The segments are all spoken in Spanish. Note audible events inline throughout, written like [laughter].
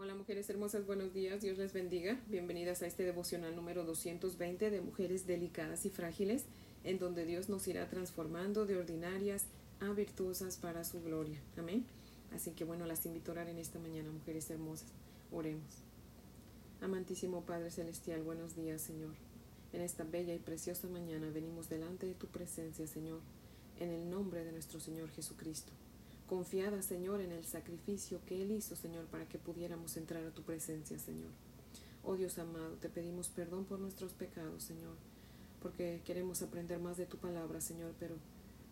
Hola mujeres hermosas, buenos días, Dios les bendiga. Bienvenidas a este devocional número 220 de mujeres delicadas y frágiles, en donde Dios nos irá transformando de ordinarias a virtuosas para su gloria. Amén. Así que bueno, las invito a orar en esta mañana, mujeres hermosas. Oremos. Amantísimo Padre Celestial, buenos días, Señor. En esta bella y preciosa mañana venimos delante de tu presencia, Señor, en el nombre de nuestro Señor Jesucristo confiada, Señor, en el sacrificio que Él hizo, Señor, para que pudiéramos entrar a tu presencia, Señor. Oh Dios amado, te pedimos perdón por nuestros pecados, Señor, porque queremos aprender más de tu palabra, Señor, pero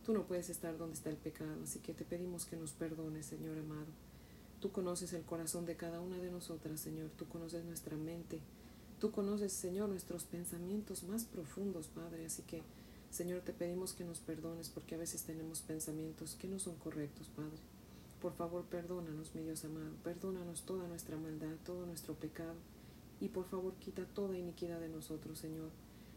tú no puedes estar donde está el pecado, así que te pedimos que nos perdones, Señor amado. Tú conoces el corazón de cada una de nosotras, Señor, tú conoces nuestra mente, tú conoces, Señor, nuestros pensamientos más profundos, Padre, así que Señor, te pedimos que nos perdones porque a veces tenemos pensamientos que no son correctos, Padre. Por favor, perdónanos, mi Dios amado, perdónanos toda nuestra maldad, todo nuestro pecado, y por favor quita toda iniquidad de nosotros, Señor.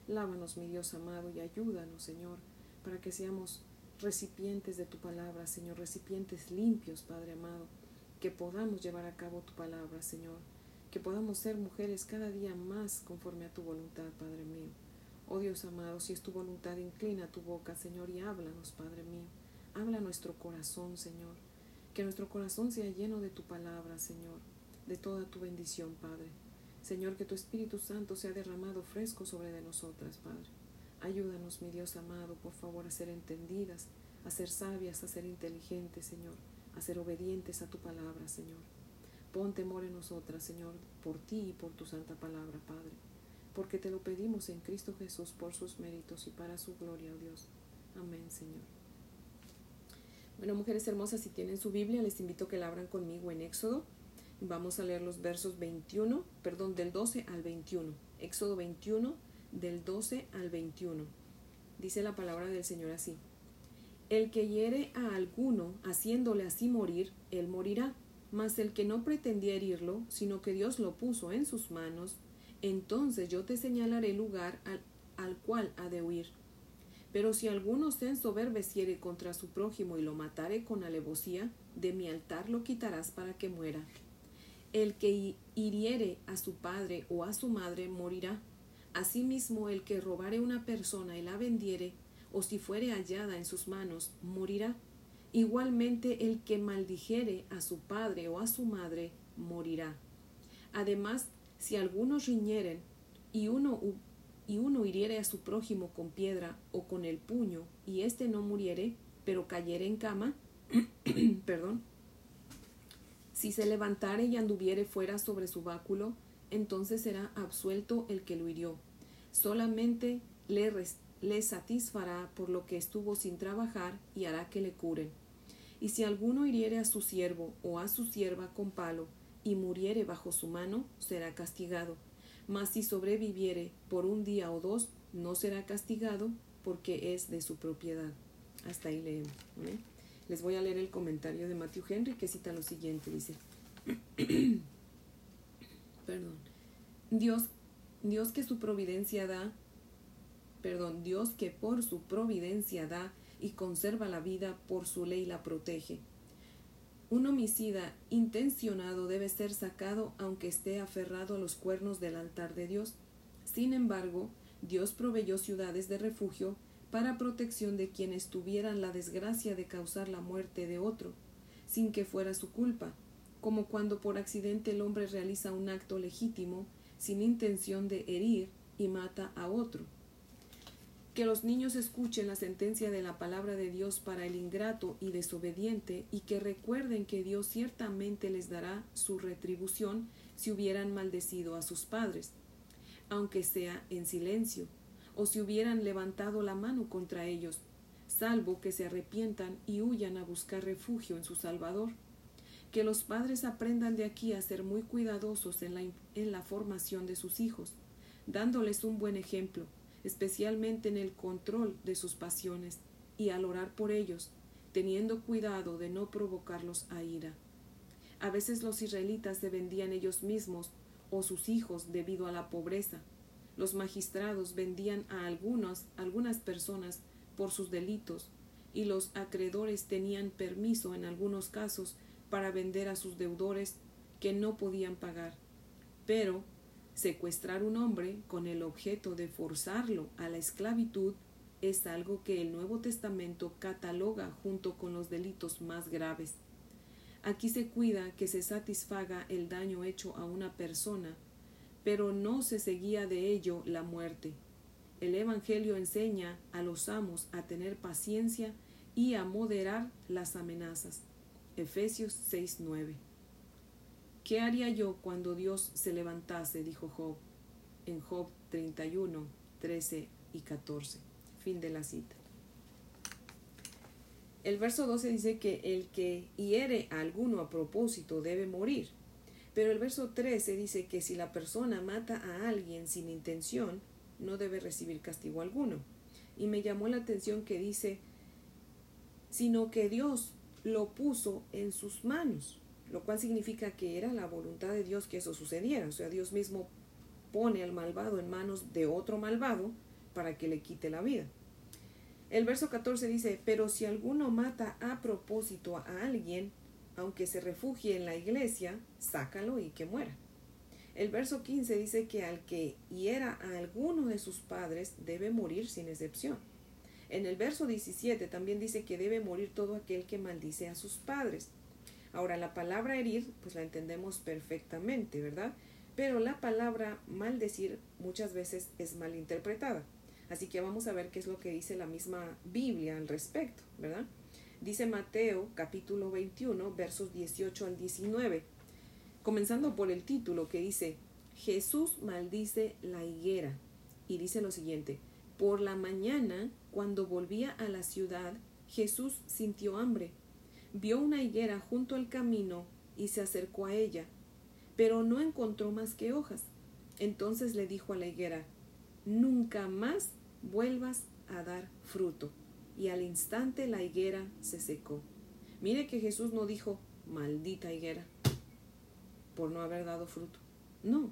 Lávanos, mi Dios amado, y ayúdanos, Señor, para que seamos recipientes de tu palabra, Señor, recipientes limpios, Padre amado, que podamos llevar a cabo tu palabra, Señor, que podamos ser mujeres cada día más conforme a tu voluntad, Padre mío. Oh Dios amado, si es tu voluntad, inclina tu boca, Señor, y háblanos, Padre mío. Habla nuestro corazón, Señor. Que nuestro corazón sea lleno de tu palabra, Señor, de toda tu bendición, Padre. Señor, que tu Espíritu Santo sea derramado fresco sobre de nosotras, Padre. Ayúdanos, mi Dios amado, por favor, a ser entendidas, a ser sabias, a ser inteligentes, Señor, a ser obedientes a tu palabra, Señor. Pon temor en nosotras, Señor, por ti y por tu santa palabra, Padre porque te lo pedimos en Cristo Jesús por sus méritos y para su gloria, oh Dios. Amén, Señor. Bueno, mujeres hermosas, si tienen su Biblia, les invito a que la abran conmigo en Éxodo. Vamos a leer los versos 21, perdón, del 12 al 21. Éxodo 21, del 12 al 21. Dice la palabra del Señor así. El que hiere a alguno haciéndole así morir, él morirá. Mas el que no pretendía herirlo, sino que Dios lo puso en sus manos, entonces yo te señalaré el lugar al, cual ha de huir. Pero si alguno se ensoberbeciere contra su prójimo y lo matare con alevosía, de mi altar lo quitarás para que muera. El que hiriere a su padre o a su madre morirá. Asimismo, el que robare una persona y la vendiere, o si fuere hallada en sus manos, morirá. Igualmente, el que maldijere a su padre o a su madre, morirá. Además, si algunos riñeren y uno, y uno hiriere a su prójimo con piedra o con el puño, y éste no muriere, pero cayere en cama, [clears throat] perdón, si se levantare y anduviere fuera sobre su báculo, entonces será absuelto el que lo hirió. Solamente le, le satisfará por lo que estuvo sin trabajar y hará que le curen. Y si alguno hiriere a su siervo o a su sierva con palo, y muriere bajo su mano, será castigado. Mas si sobreviviere por un día o dos, no será castigado porque es de su propiedad. Hasta ahí leemos. Les voy a leer el comentario de Matthew Henry que cita lo siguiente. Dice, [clears throat] perdón, Dios, Dios que su providencia da, perdón, Dios que por su providencia da y conserva la vida, por su ley la protege un homicida intencionado debe ser sacado aunque esté aferrado a los cuernos del altar de Dios. Sin embargo, Dios proveyó ciudades de refugio para protección de quienes tuvieran la desgracia de causar la muerte de otro, sin que fuera su culpa, como cuando por accidente el hombre realiza un acto legítimo sin intención de herir y mata a otro que los niños escuchen la sentencia de la palabra de Dios para el ingrato y desobediente y que recuerden que Dios ciertamente les dará su retribución si hubieran maldecido a sus padres, aunque sea en silencio, o si hubieran levantado la mano contra ellos, salvo que se arrepientan y huyan a buscar refugio en su Salvador. Que los padres aprendan de aquí a ser muy cuidadosos en la, en la formación de sus hijos, dándoles un buen ejemplo, especialmente en el control de sus pasiones y al orar por ellos, teniendo cuidado de no provocarlos a ira. A veces los israelitas se vendían ellos mismos o sus hijos debido a la pobreza. Los magistrados vendían a algunos, algunas personas por sus delitos y los acreedores tenían permiso en algunos casos para vender a sus deudores que no podían pagar. Pero secuestrar un hombre con el objeto de forzarlo a la esclavitud es algo que el Nuevo Testamento cataloga junto con los delitos más graves. Aquí se cuida que se satisfaga el daño hecho a una persona, pero no se seguía de ello la muerte. El Evangelio enseña a los amos a tener paciencia y a moderar las amenazas. Efesios 6:9. ¿Qué haría yo cuando Dios se levantase? dijo Job en Job 31, 13 y 14. Fin de la cita. El verso 12 dice que el que hiere a alguno a propósito debe morir. Pero el verso 13 dice que si la persona mata a alguien sin intención, no debe recibir castigo alguno. Y me llamó la atención que dice, sino que Dios lo puso en sus manos, lo cual significa que era la voluntad de Dios que eso sucediera. O sea, Dios mismo pone al malvado en manos de otro malvado para que le quite la vida. El verso 14 dice, pero si alguno mata a propósito a alguien, aunque se refugie en la iglesia, sácalo y que muera. El verso 15 dice que al que hiera a alguno de sus padres debe morir sin excepción. En el verso 17 también dice que debe morir todo aquel que maldice a sus padres. Ahora, la palabra herir, pues la entendemos perfectamente, ¿verdad? Pero la palabra maldecir muchas veces es mal interpretada. Así que vamos a ver qué es lo que dice la misma Biblia al respecto, ¿verdad? Dice Mateo capítulo 21 versos 18 al 19, comenzando por el título que dice, Jesús maldice la higuera. Y dice lo siguiente, por la mañana, cuando volvía a la ciudad, Jesús sintió hambre. Vio una higuera junto al camino y se acercó a ella, pero no encontró más que hojas. Entonces le dijo a la higuera, Nunca más vuelvas a dar fruto. Y al instante la higuera se secó. Mire que Jesús no dijo, maldita higuera, por no haber dado fruto. No,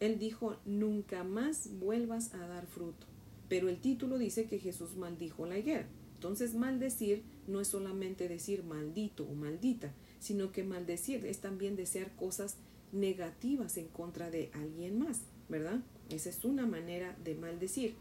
él dijo, nunca más vuelvas a dar fruto. Pero el título dice que Jesús maldijo la higuera. Entonces maldecir no es solamente decir maldito o maldita, sino que maldecir es también desear cosas negativas en contra de alguien más, ¿verdad? Esa es una manera de maldecir.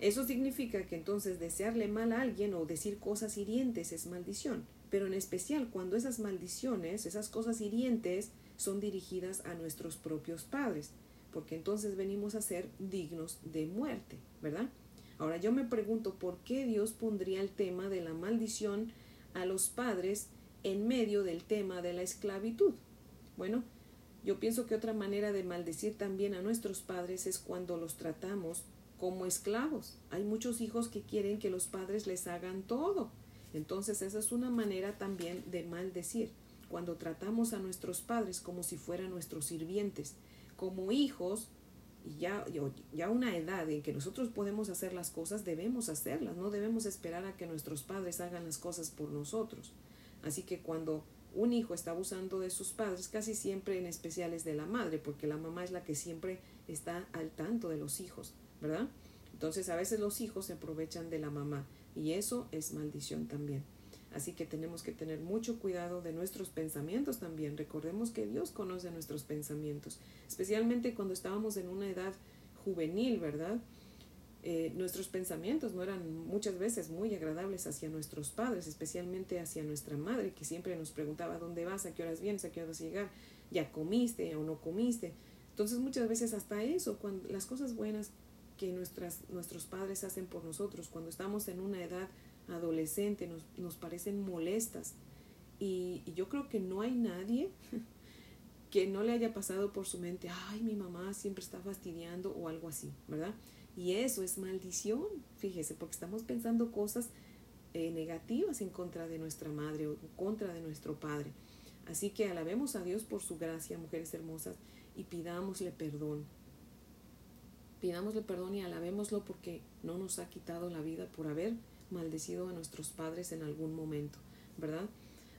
Eso significa que entonces desearle mal a alguien o decir cosas hirientes es maldición, pero en especial cuando esas maldiciones, esas cosas hirientes, son dirigidas a nuestros propios padres, porque entonces venimos a ser dignos de muerte, ¿verdad? Ahora yo me pregunto por qué Dios pondría el tema de la maldición a los padres en medio del tema de la esclavitud. Bueno, yo pienso que otra manera de maldecir también a nuestros padres es cuando los tratamos como esclavos. Hay muchos hijos que quieren que los padres les hagan todo. Entonces esa es una manera también de maldecir. Cuando tratamos a nuestros padres como si fueran nuestros sirvientes, como hijos, y ya, ya una edad en que nosotros podemos hacer las cosas, debemos hacerlas, no debemos esperar a que nuestros padres hagan las cosas por nosotros. Así que cuando un hijo está abusando de sus padres, casi siempre en especial es de la madre, porque la mamá es la que siempre está al tanto de los hijos. ¿verdad? Entonces a veces los hijos se aprovechan de la mamá y eso es maldición también. Así que tenemos que tener mucho cuidado de nuestros pensamientos también. Recordemos que Dios conoce nuestros pensamientos, especialmente cuando estábamos en una edad juvenil, ¿verdad? Eh, nuestros pensamientos no eran muchas veces muy agradables hacia nuestros padres, especialmente hacia nuestra madre, que siempre nos preguntaba dónde vas, a qué horas vienes, a qué horas vas a llegar, ya comiste o no comiste. Entonces muchas veces hasta eso, cuando las cosas buenas que nuestras, nuestros padres hacen por nosotros cuando estamos en una edad adolescente, nos, nos parecen molestas. Y, yo creo que no hay nadie [laughs] que no le haya pasado por su mente, ay, mi mamá siempre está fastidiando o algo así, ¿verdad? Y eso es maldición, fíjese, porque estamos pensando cosas eh, negativas en contra de nuestra madre o en contra de nuestro padre. Así que alabemos a Dios por su gracia, mujeres hermosas, y pidámosle perdón Pidámosle perdón y alabémoslo porque no nos ha quitado la vida por haber maldecido a nuestros padres en algún momento, ¿verdad?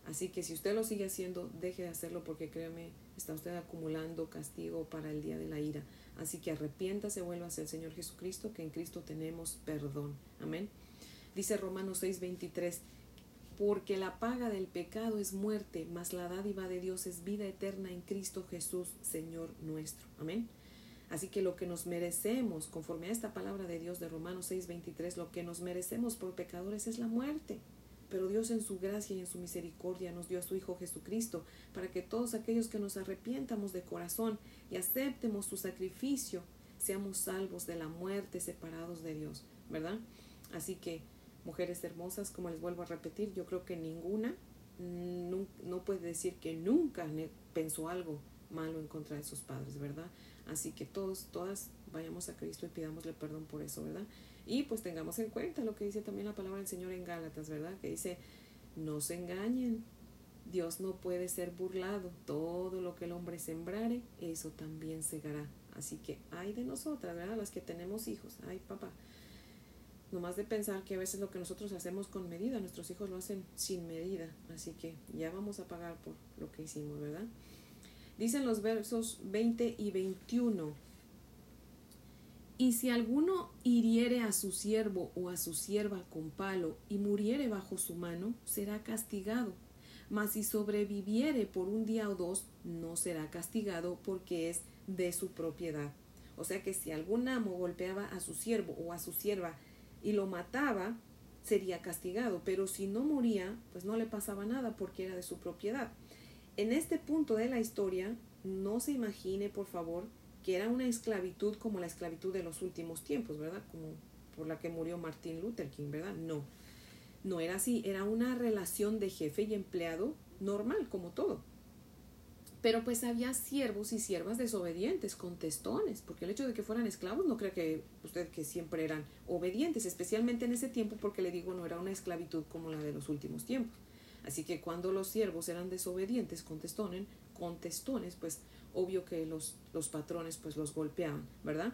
Así que si usted lo sigue haciendo, deje de hacerlo porque créeme, está usted acumulando castigo para el día de la ira. Así que arrepiéntase, vuelva hacia el Señor Jesucristo, que en Cristo tenemos perdón. Amén. Dice Romanos 6:23, porque la paga del pecado es muerte, mas la dádiva de Dios es vida eterna en Cristo Jesús, Señor nuestro. Amén. Así que lo que nos merecemos, conforme a esta palabra de Dios de Romanos 6:23, lo que nos merecemos por pecadores es la muerte. Pero Dios en su gracia y en su misericordia nos dio a su Hijo Jesucristo para que todos aquellos que nos arrepientamos de corazón y aceptemos su sacrificio, seamos salvos de la muerte separados de Dios, ¿verdad? Así que, mujeres hermosas, como les vuelvo a repetir, yo creo que ninguna no, no puede decir que nunca pensó algo malo en contra de sus padres, ¿verdad? Así que todos, todas vayamos a Cristo y pidámosle perdón por eso, ¿verdad? Y pues tengamos en cuenta lo que dice también la palabra del Señor en Gálatas, ¿verdad? Que dice, no se engañen, Dios no puede ser burlado, todo lo que el hombre sembrare, eso también segará. Así que hay de nosotras, ¿verdad? Las que tenemos hijos, ay papá, nomás de pensar que a veces lo que nosotros hacemos con medida, nuestros hijos lo hacen sin medida, así que ya vamos a pagar por lo que hicimos, ¿verdad? Dicen los versos 20 y 21. Y si alguno hiriere a su siervo o a su sierva con palo y muriere bajo su mano, será castigado. Mas si sobreviviere por un día o dos, no será castigado porque es de su propiedad. O sea que si algún amo golpeaba a su siervo o a su sierva y lo mataba, sería castigado, pero si no moría, pues no le pasaba nada porque era de su propiedad. En este punto de la historia, no se imagine, por favor, que era una esclavitud como la esclavitud de los últimos tiempos, ¿verdad? Como por la que murió Martin Luther King, ¿verdad? No, no era así, era una relación de jefe y empleado normal, como todo. Pero pues había siervos y siervas desobedientes, contestones, porque el hecho de que fueran esclavos no cree que usted que siempre eran obedientes, especialmente en ese tiempo, porque le digo, no era una esclavitud como la de los últimos tiempos. Así que cuando los siervos eran desobedientes, contestones, contestones, pues obvio que los, los patrones pues los golpeaban, ¿verdad?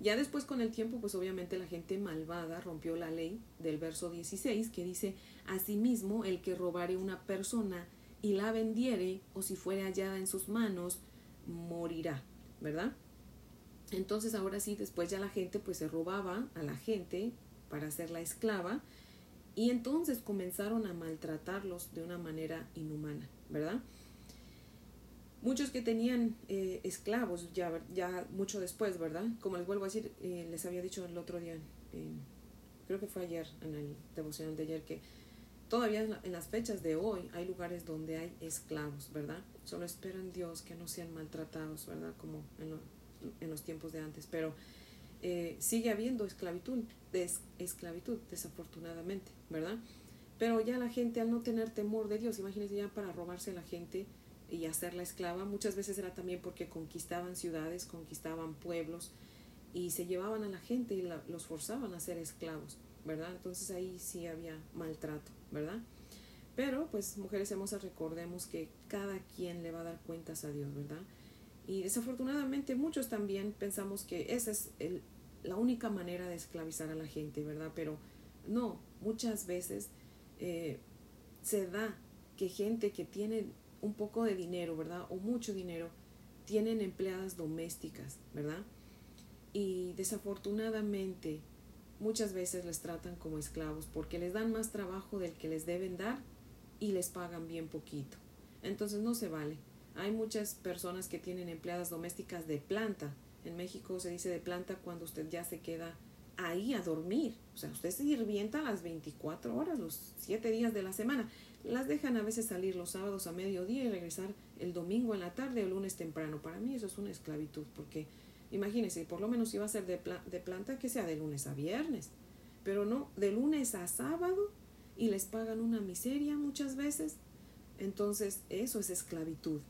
Ya después con el tiempo, pues obviamente la gente malvada rompió la ley del verso 16 que dice, asimismo el que robare una persona y la vendiere o si fuere hallada en sus manos, morirá, ¿verdad? Entonces ahora sí, después ya la gente pues se robaba a la gente para hacerla esclava y entonces comenzaron a maltratarlos de una manera inhumana, ¿verdad? Muchos que tenían eh, esclavos ya, ya mucho después, ¿verdad? Como les vuelvo a decir, eh, les había dicho el otro día, creo que fue ayer, en el devocional de ayer, que todavía en, las fechas de hoy hay lugares donde hay esclavos, ¿verdad? Solo espero en Dios que no sean maltratados, ¿verdad? Como en, en los tiempos de antes, pero eh, sigue habiendo esclavitud, esclavitud, desafortunadamente, ¿verdad? Pero ya la gente al no tener temor de Dios, imagínense ya para robarse a la gente y hacerla esclava, muchas veces era también porque conquistaban ciudades, conquistaban pueblos y se llevaban a la gente y los forzaban a ser esclavos, ¿verdad? Entonces ahí sí había maltrato, ¿verdad? Pero pues mujeres hermosas recordemos que cada quien le va a dar cuentas a Dios, ¿verdad? Y desafortunadamente muchos también pensamos que esa es el, la única manera de esclavizar a la gente, ¿verdad? Pero no, muchas veces eh, se da que gente que tiene un poco de dinero, ¿verdad? O mucho dinero, tienen empleadas domésticas, ¿verdad? Y desafortunadamente muchas veces les tratan como esclavos porque les dan más trabajo del que les deben dar y les pagan bien poquito. Entonces no se vale. Hay muchas personas que tienen empleadas domésticas de planta. En México se dice de planta cuando usted ya se queda ahí a dormir. O sea, usted se sirvienta las 24 horas, los 7 días de la semana. Las dejan a veces salir los sábados a mediodía y regresar el domingo en la tarde o el lunes temprano. Para mí eso es una esclavitud, porque imagínese, por lo menos iba a ser de planta que sea de lunes a viernes, pero no, de lunes a sábado y les pagan una miseria muchas veces. Entonces, eso es esclavitud.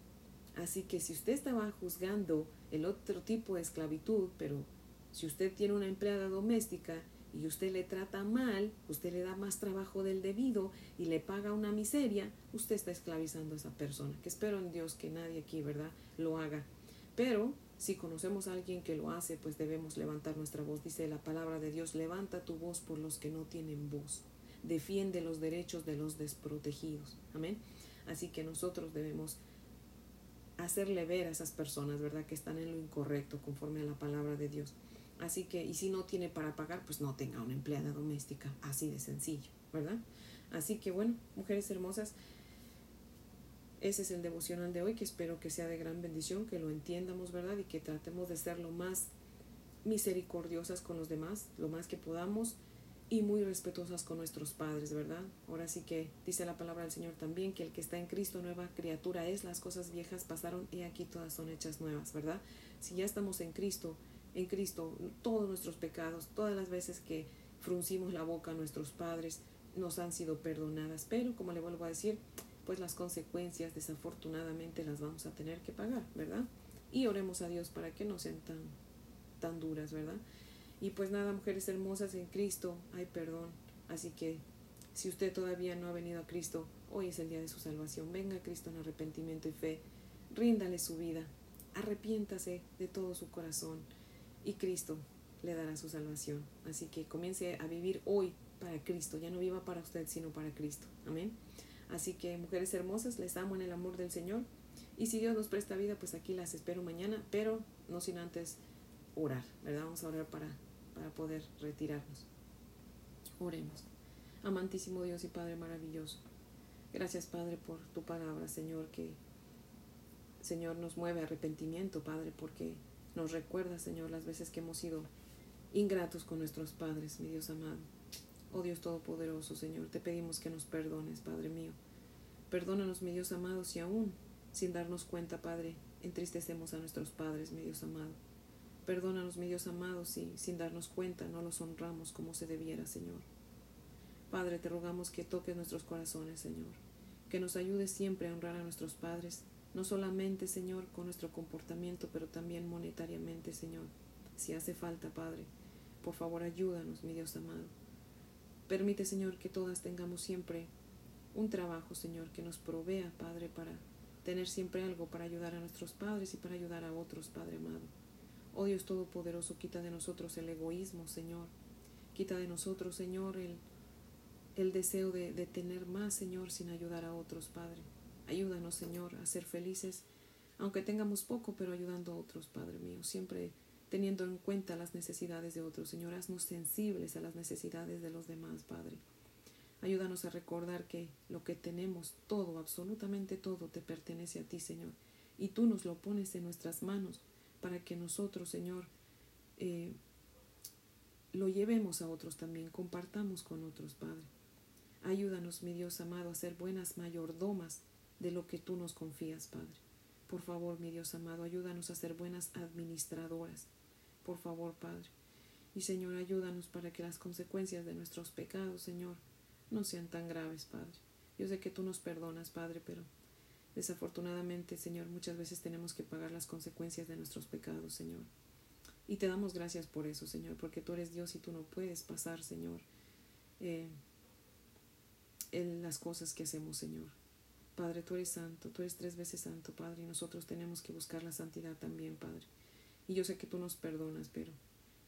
Así que si usted estaba juzgando el otro tipo de esclavitud, pero si usted tiene una empleada doméstica y usted le trata mal, usted le da más trabajo del debido y le paga una miseria, usted está esclavizando a esa persona. Que espero en Dios que nadie aquí, ¿verdad?, lo haga. Pero si conocemos a alguien que lo hace, pues debemos levantar nuestra voz. Dice la palabra de Dios, levanta tu voz por los que no tienen voz. Defiende los derechos de los desprotegidos. Amén. Así que nosotros debemos hacerle ver a esas personas, ¿verdad? Que están en lo incorrecto conforme a la palabra de Dios. Así que, y si no tiene para pagar, pues no tenga una empleada doméstica, así de sencillo, ¿verdad? Así que bueno, mujeres hermosas, ese es el devocional de hoy que espero que sea de gran bendición, que lo entiendamos, ¿verdad? Y que tratemos de ser lo más misericordiosas con los demás, lo más que podamos y muy respetuosas con nuestros padres, ¿verdad? Ahora sí que dice la palabra del Señor también que el que está en Cristo nueva criatura es, las cosas viejas pasaron y aquí todas son hechas nuevas, ¿verdad? Si ya estamos en Cristo, en Cristo, todos nuestros pecados, todas las veces que fruncimos la boca a nuestros padres, nos han sido perdonadas, pero como le vuelvo a decir, pues las consecuencias desafortunadamente las vamos a tener que pagar, ¿verdad? Y oremos a Dios para que no sean tan, tan duras, ¿verdad? Y pues nada, mujeres hermosas en Cristo hay perdón. Así que si usted todavía no ha venido a Cristo, hoy es el día de su salvación. Venga a Cristo en arrepentimiento y fe. Ríndale su vida. Arrepiéntase de todo su corazón. Y Cristo le dará su salvación. Así que comience a vivir hoy para Cristo. Ya no viva para usted, sino para Cristo. Amén. Así que, mujeres hermosas, les amo en el amor del Señor. Y si Dios nos presta vida, pues aquí las espero mañana, pero no sin antes orar, ¿verdad? Vamos a orar para para poder retirarnos. Oremos. Amantísimo Dios y Padre maravilloso. Gracias, Padre, por tu palabra, Señor, que Señor nos mueve a arrepentimiento, Padre, porque nos recuerda, Señor, las veces que hemos sido ingratos con nuestros padres, mi Dios amado. Oh Dios Todopoderoso, Señor, te pedimos que nos perdones, Padre mío. Perdónanos, mi Dios amado, si aún, sin darnos cuenta, Padre, entristecemos a nuestros padres, mi Dios amado. Perdónanos, mi Dios amado, si sin darnos cuenta no los honramos como se debiera, Señor. Padre, te rogamos que toques nuestros corazones, Señor, que nos ayudes siempre a honrar a nuestros padres, no solamente, Señor, con nuestro comportamiento, pero también monetariamente, Señor. Si hace falta, Padre, por favor ayúdanos, mi Dios amado. Permite, Señor, que todas tengamos siempre un trabajo, Señor, que nos provea, Padre, para tener siempre algo para ayudar a nuestros padres y para ayudar a otros, Padre amado. Oh Dios Todopoderoso, quita de nosotros el egoísmo, Señor. Quita de nosotros, Señor, el, el deseo de, de tener más, Señor, sin ayudar a otros, Padre. Ayúdanos, Señor, a ser felices, aunque tengamos poco, pero ayudando a otros, Padre mío. Siempre teniendo en cuenta las necesidades de otros. Señor, haznos sensibles a las necesidades de los demás, Padre. Ayúdanos a recordar que lo que tenemos, todo, absolutamente todo, te pertenece a ti, Señor. Y tú nos lo pones en nuestras manos para que nosotros, Señor, eh, lo llevemos a otros también, compartamos con otros, Padre. Ayúdanos, mi Dios amado, a ser buenas mayordomas de lo que tú nos confías, Padre. Por favor, mi Dios amado, ayúdanos a ser buenas administradoras. Por favor, Padre. Y Señor, ayúdanos para que las consecuencias de nuestros pecados, Señor, no sean tan graves, Padre. Yo sé que tú nos perdonas, Padre, pero Desafortunadamente, Señor, muchas veces tenemos que pagar las consecuencias de nuestros pecados, Señor. Y te damos gracias por eso, Señor, porque tú eres Dios y tú no puedes pasar, Señor, eh, en las cosas que hacemos, Señor. Padre, tú eres santo, tú eres tres veces santo, Padre, y nosotros tenemos que buscar la santidad también, Padre. Y yo sé que tú nos perdonas, pero,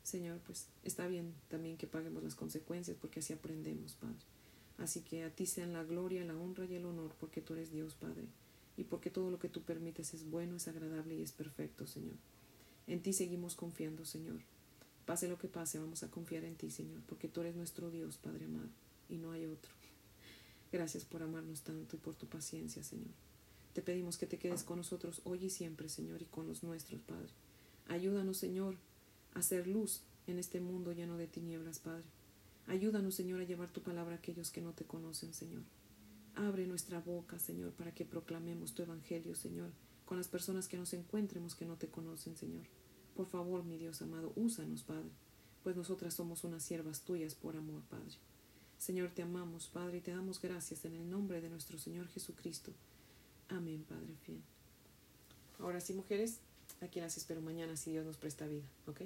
Señor, pues está bien también que paguemos las consecuencias, porque así aprendemos, Padre. Así que a ti sean la gloria, la honra y el honor, porque tú eres Dios, Padre y porque todo lo que tú permites es bueno, es agradable y es perfecto, Señor. En ti seguimos confiando, Señor. Pase lo que pase, vamos a confiar en ti, Señor, porque tú eres nuestro Dios, Padre amado, y no hay otro. Gracias por amarnos tanto y por tu paciencia, Señor. Te pedimos que te quedes con nosotros hoy y siempre, Señor, y con los nuestros, Padre. Ayúdanos, Señor, a hacer luz en este mundo lleno de tinieblas, Padre. Ayúdanos, Señor, a llevar tu palabra a aquellos que no te conocen, Señor. Abre nuestra boca, Señor, para que proclamemos tu evangelio, Señor, con las personas que nos encuentremos que no te conocen, Señor. Por favor, mi Dios amado, úsanos, Padre, pues nosotras somos unas siervas tuyas por amor, Padre. Señor, te amamos, Padre, y te damos gracias en el nombre de nuestro Señor Jesucristo. Amén, Padre fiel. Ahora sí, mujeres, aquí las espero mañana si Dios nos presta vida, ¿ok?